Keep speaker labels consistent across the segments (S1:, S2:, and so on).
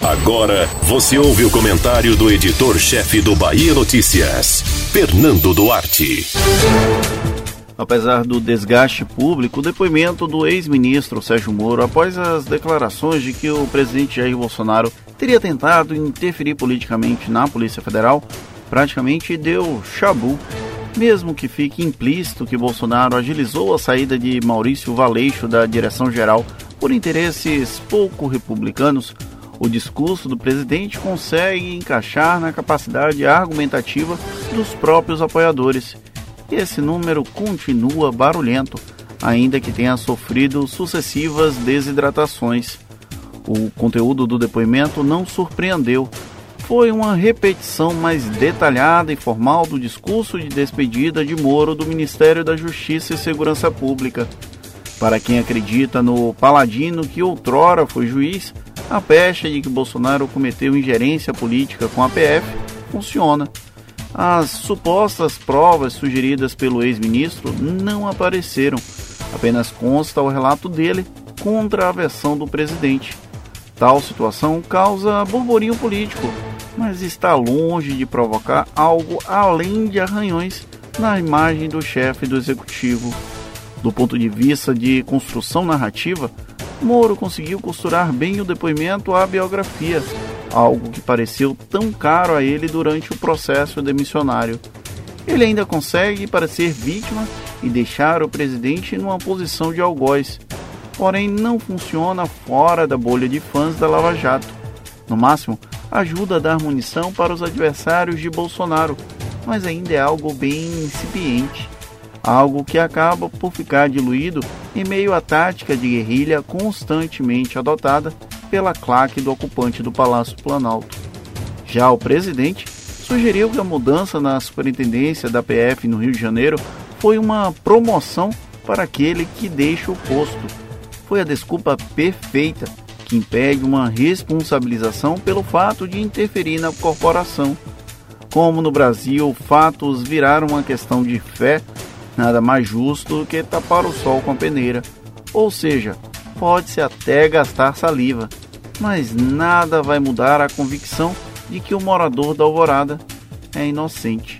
S1: Agora você ouve o comentário do editor-chefe do Bahia Notícias, Fernando Duarte.
S2: Apesar do desgaste público, o depoimento do ex-ministro Sérgio Moro após as declarações de que o presidente Jair Bolsonaro teria tentado interferir politicamente na Polícia Federal praticamente deu chabu. Mesmo que fique implícito que Bolsonaro agilizou a saída de Maurício Valeixo da direção-geral por interesses pouco republicanos, o discurso do presidente consegue encaixar na capacidade argumentativa dos próprios apoiadores e esse número continua barulhento, ainda que tenha sofrido sucessivas desidratações. O conteúdo do depoimento não surpreendeu. Foi uma repetição mais detalhada e formal do discurso de despedida de Moro do Ministério da Justiça e Segurança Pública. Para quem acredita no paladino que outrora foi juiz, a pecha de que Bolsonaro cometeu ingerência política com a PF funciona as supostas provas sugeridas pelo ex-ministro não apareceram, apenas consta o relato dele contra a versão do presidente. Tal situação causa burburinho político, mas está longe de provocar algo além de arranhões na imagem do chefe do executivo. Do ponto de vista de construção narrativa, Moro conseguiu costurar bem o depoimento à biografia, algo que pareceu tão caro a ele durante o processo demissionário. Ele ainda consegue parecer vítima e deixar o presidente numa posição de algoz, porém não funciona fora da bolha de fãs da Lava Jato. No máximo, ajuda a dar munição para os adversários de Bolsonaro, mas ainda é algo bem incipiente, algo que acaba por ficar diluído em meio à tática de guerrilha constantemente adotada pela claque do ocupante do Palácio Planalto. Já o presidente sugeriu que a mudança na superintendência da PF no Rio de Janeiro foi uma promoção para aquele que deixa o posto. Foi a desculpa perfeita que impede uma responsabilização pelo fato de interferir na corporação. Como no Brasil fatos viraram uma questão de fé, nada mais justo do que tapar o sol com a peneira. Ou seja, pode-se até gastar saliva, mas nada vai mudar a convicção de que o morador da Alvorada é inocente.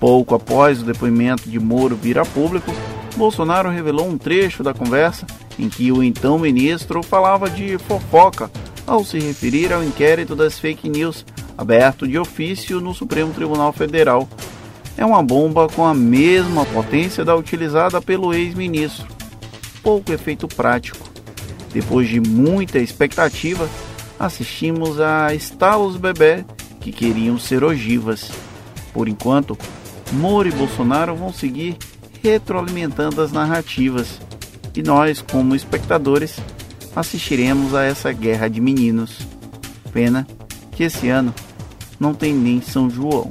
S2: Pouco após o depoimento de Moro vir a público, Bolsonaro revelou um trecho da conversa em que o então ministro falava de fofoca ao se referir ao inquérito das fake news aberto de ofício no Supremo Tribunal Federal. É uma bomba com a mesma potência da utilizada pelo ex-ministro. Pouco efeito prático. Depois de muita expectativa, assistimos a estalos bebê que queriam ser ogivas. Por enquanto, Moro e Bolsonaro vão seguir retroalimentando as narrativas e nós, como espectadores, assistiremos a essa guerra de meninos. Pena que esse ano não tem nem São João.